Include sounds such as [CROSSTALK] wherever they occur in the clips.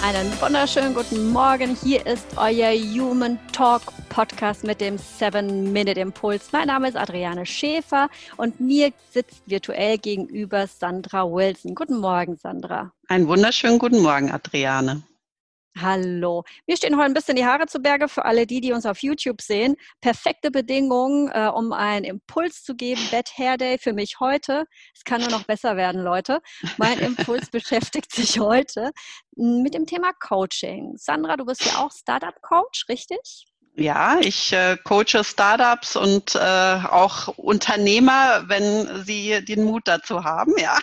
Einen wunderschönen guten Morgen. Hier ist euer Human Talk Podcast mit dem 7-Minute Impuls. Mein Name ist Adriane Schäfer und mir sitzt virtuell gegenüber Sandra Wilson. Guten Morgen, Sandra. Einen wunderschönen guten Morgen, Adriane. Hallo. Wir stehen heute ein bisschen die Haare zu Berge für alle die, die uns auf YouTube sehen. Perfekte Bedingungen, äh, um einen Impuls zu geben. Bad Hair Day für mich heute. Es kann nur noch besser werden, Leute. Mein [LAUGHS] Impuls beschäftigt sich heute mit dem Thema Coaching. Sandra, du bist ja auch Startup Coach, richtig? Ja, ich äh, coache Startups und äh, auch Unternehmer, wenn sie den Mut dazu haben, ja.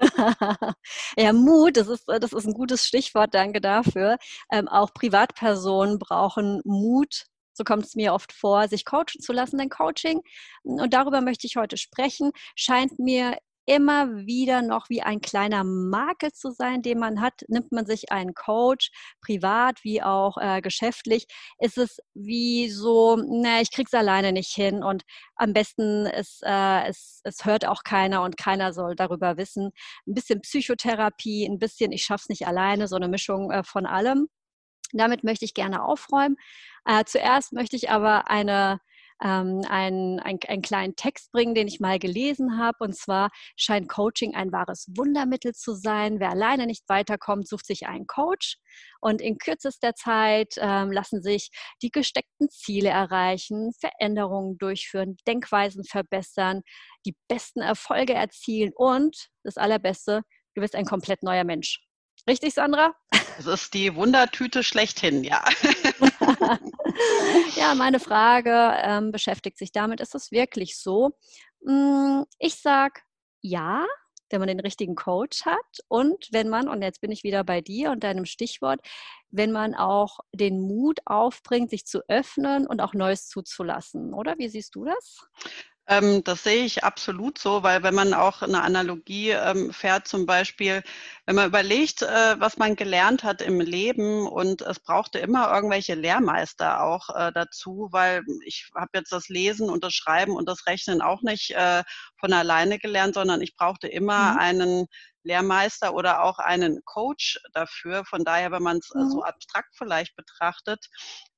[LAUGHS] ja, Mut, das ist, das ist ein gutes Stichwort, danke dafür. Ähm, auch Privatpersonen brauchen Mut, so kommt es mir oft vor, sich coachen zu lassen. Denn Coaching, und darüber möchte ich heute sprechen, scheint mir immer wieder noch wie ein kleiner Makel zu sein, den man hat. Nimmt man sich einen Coach, privat wie auch äh, geschäftlich, ist es wie so, na, ich krieg's alleine nicht hin und am besten ist, äh, es, es hört auch keiner und keiner soll darüber wissen. Ein bisschen Psychotherapie, ein bisschen, ich schaff's nicht alleine, so eine Mischung äh, von allem. Damit möchte ich gerne aufräumen. Äh, zuerst möchte ich aber eine ähm, einen, einen, einen kleinen Text bringen, den ich mal gelesen habe. Und zwar scheint Coaching ein wahres Wundermittel zu sein. Wer alleine nicht weiterkommt, sucht sich einen Coach. Und in kürzester Zeit ähm, lassen sich die gesteckten Ziele erreichen, Veränderungen durchführen, Denkweisen verbessern, die besten Erfolge erzielen und das Allerbeste, du wirst ein komplett neuer Mensch. Richtig, Sandra? Das ist die Wundertüte schlechthin, ja. [LAUGHS] ja, meine Frage ähm, beschäftigt sich damit. Ist es wirklich so? Hm, ich sage ja, wenn man den richtigen Coach hat und wenn man, und jetzt bin ich wieder bei dir und deinem Stichwort, wenn man auch den Mut aufbringt, sich zu öffnen und auch Neues zuzulassen, oder? Wie siehst du das? Ähm, das sehe ich absolut so, weil wenn man auch eine Analogie ähm, fährt, zum Beispiel, wenn man überlegt, äh, was man gelernt hat im Leben und es brauchte immer irgendwelche Lehrmeister auch äh, dazu, weil ich habe jetzt das Lesen und das Schreiben und das Rechnen auch nicht äh, von alleine gelernt, sondern ich brauchte immer mhm. einen Lehrmeister oder auch einen Coach dafür. Von daher, wenn man es mhm. so abstrakt vielleicht betrachtet,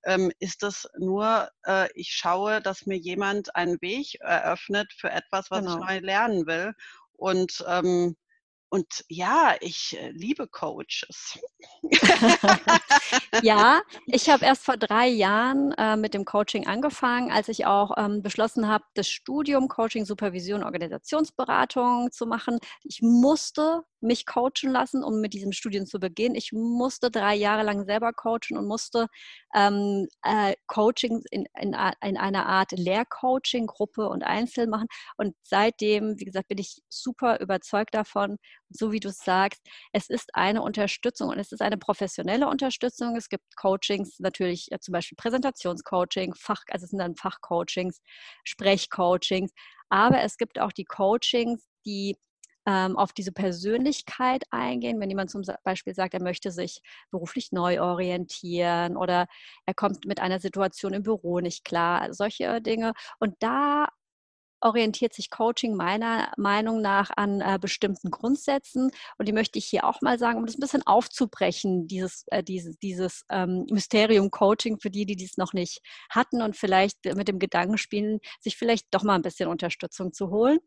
ähm, ist es nur, äh, ich schaue, dass mir jemand einen Weg eröffnet für etwas, was genau. ich neu lernen will. Und ähm, und ja, ich äh, liebe Coaches. [LAUGHS] ja, ich habe erst vor drei Jahren äh, mit dem Coaching angefangen, als ich auch ähm, beschlossen habe, das Studium Coaching, Supervision, Organisationsberatung zu machen. Ich musste mich coachen lassen, um mit diesem Studium zu beginnen. Ich musste drei Jahre lang selber coachen und musste ähm, äh, Coaching in, in, in, einer Art Lehrcoaching-Gruppe und Einzel machen. Und seitdem, wie gesagt, bin ich super überzeugt davon, so wie du es sagst, es ist eine Unterstützung und es ist eine professionelle Unterstützung. Es gibt Coachings, natürlich ja, zum Beispiel Präsentationscoaching, Fach, also es sind dann Fachcoachings, Sprechcoachings, aber es gibt auch die Coachings, die ähm, auf diese Persönlichkeit eingehen. Wenn jemand zum Beispiel sagt, er möchte sich beruflich neu orientieren oder er kommt mit einer Situation im Büro nicht klar, solche Dinge. Und da orientiert sich Coaching meiner Meinung nach an äh, bestimmten Grundsätzen. Und die möchte ich hier auch mal sagen, um das ein bisschen aufzubrechen, dieses, äh, dieses, dieses ähm, Mysterium Coaching für die, die dies noch nicht hatten und vielleicht mit dem Gedanken spielen, sich vielleicht doch mal ein bisschen Unterstützung zu holen.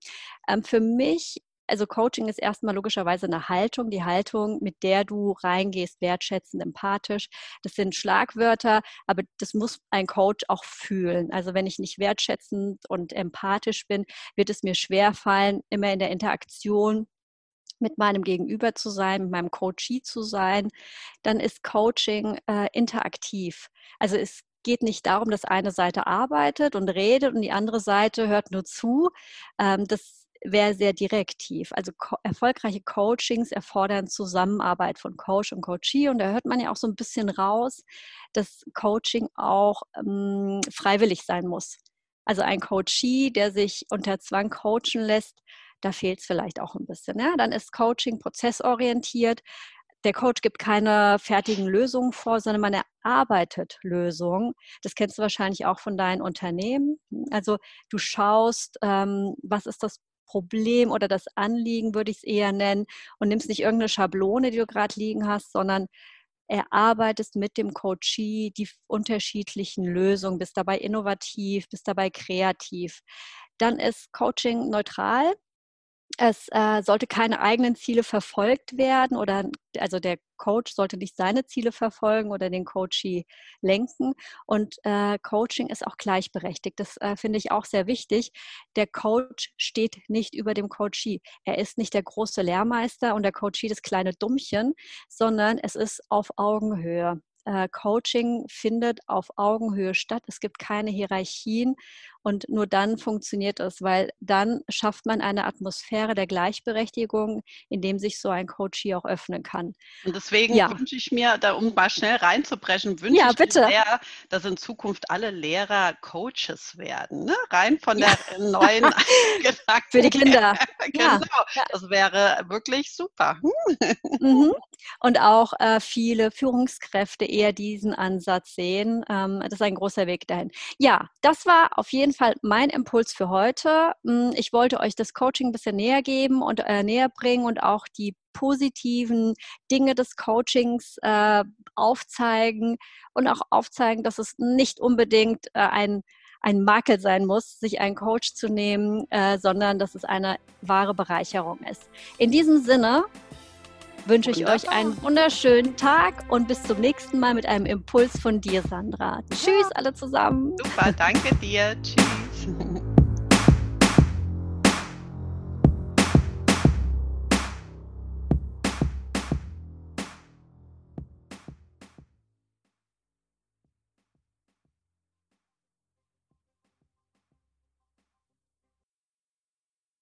Ähm, für mich also Coaching ist erstmal logischerweise eine Haltung, die Haltung, mit der du reingehst, wertschätzend, empathisch. Das sind Schlagwörter, aber das muss ein Coach auch fühlen. Also wenn ich nicht wertschätzend und empathisch bin, wird es mir schwer fallen, immer in der Interaktion mit meinem Gegenüber zu sein, mit meinem Coachee zu sein, dann ist Coaching äh, interaktiv. Also es geht nicht darum, dass eine Seite arbeitet und redet und die andere Seite hört nur zu. Ähm, das wäre sehr direktiv. Also co erfolgreiche Coachings erfordern Zusammenarbeit von Coach und Coachee und da hört man ja auch so ein bisschen raus, dass Coaching auch ähm, freiwillig sein muss. Also ein Coachee, der sich unter Zwang coachen lässt, da fehlt es vielleicht auch ein bisschen. Ja? Dann ist Coaching prozessorientiert. Der Coach gibt keine fertigen Lösungen vor, sondern man erarbeitet Lösungen. Das kennst du wahrscheinlich auch von deinen Unternehmen. Also du schaust, ähm, was ist das Problem oder das Anliegen, würde ich es eher nennen, und nimmst nicht irgendeine Schablone, die du gerade liegen hast, sondern erarbeitest mit dem Coachee die unterschiedlichen Lösungen, bist dabei innovativ, bist dabei kreativ. Dann ist Coaching neutral. Es äh, sollte keine eigenen Ziele verfolgt werden oder also der Coach sollte nicht seine Ziele verfolgen oder den Coachee lenken. Und äh, Coaching ist auch gleichberechtigt. Das äh, finde ich auch sehr wichtig. Der Coach steht nicht über dem Coachee. Er ist nicht der große Lehrmeister und der Coachee das kleine Dummchen, sondern es ist auf Augenhöhe. Äh, Coaching findet auf Augenhöhe statt. Es gibt keine Hierarchien und nur dann funktioniert es, weil dann schafft man eine Atmosphäre der Gleichberechtigung, in dem sich so ein Coach hier auch öffnen kann. Und deswegen ja. wünsche ich mir, da, um mal schnell reinzubrechen, wünsche ja, ich bitte. mir sehr, dass in Zukunft alle Lehrer Coaches werden. Ne? Rein von ja. der neuen [LAUGHS] Gedanken. Für die Kinder. [LAUGHS] genau. Das wäre wirklich super. mhm. Und auch äh, viele Führungskräfte eher diesen Ansatz sehen. Ähm, das ist ein großer Weg dahin. Ja, das war auf jeden Fall mein Impuls für heute. Hm, ich wollte euch das Coaching ein bisschen näher geben und äh, näher bringen und auch die positiven Dinge des Coachings äh, aufzeigen und auch aufzeigen, dass es nicht unbedingt äh, ein ein Makel sein muss, sich einen Coach zu nehmen, äh, sondern dass es eine wahre Bereicherung ist. In diesem Sinne wünsche ich euch einen wunderschönen Tag und bis zum nächsten Mal mit einem Impuls von dir, Sandra. Tschüss alle zusammen. Super, danke dir. Tschüss.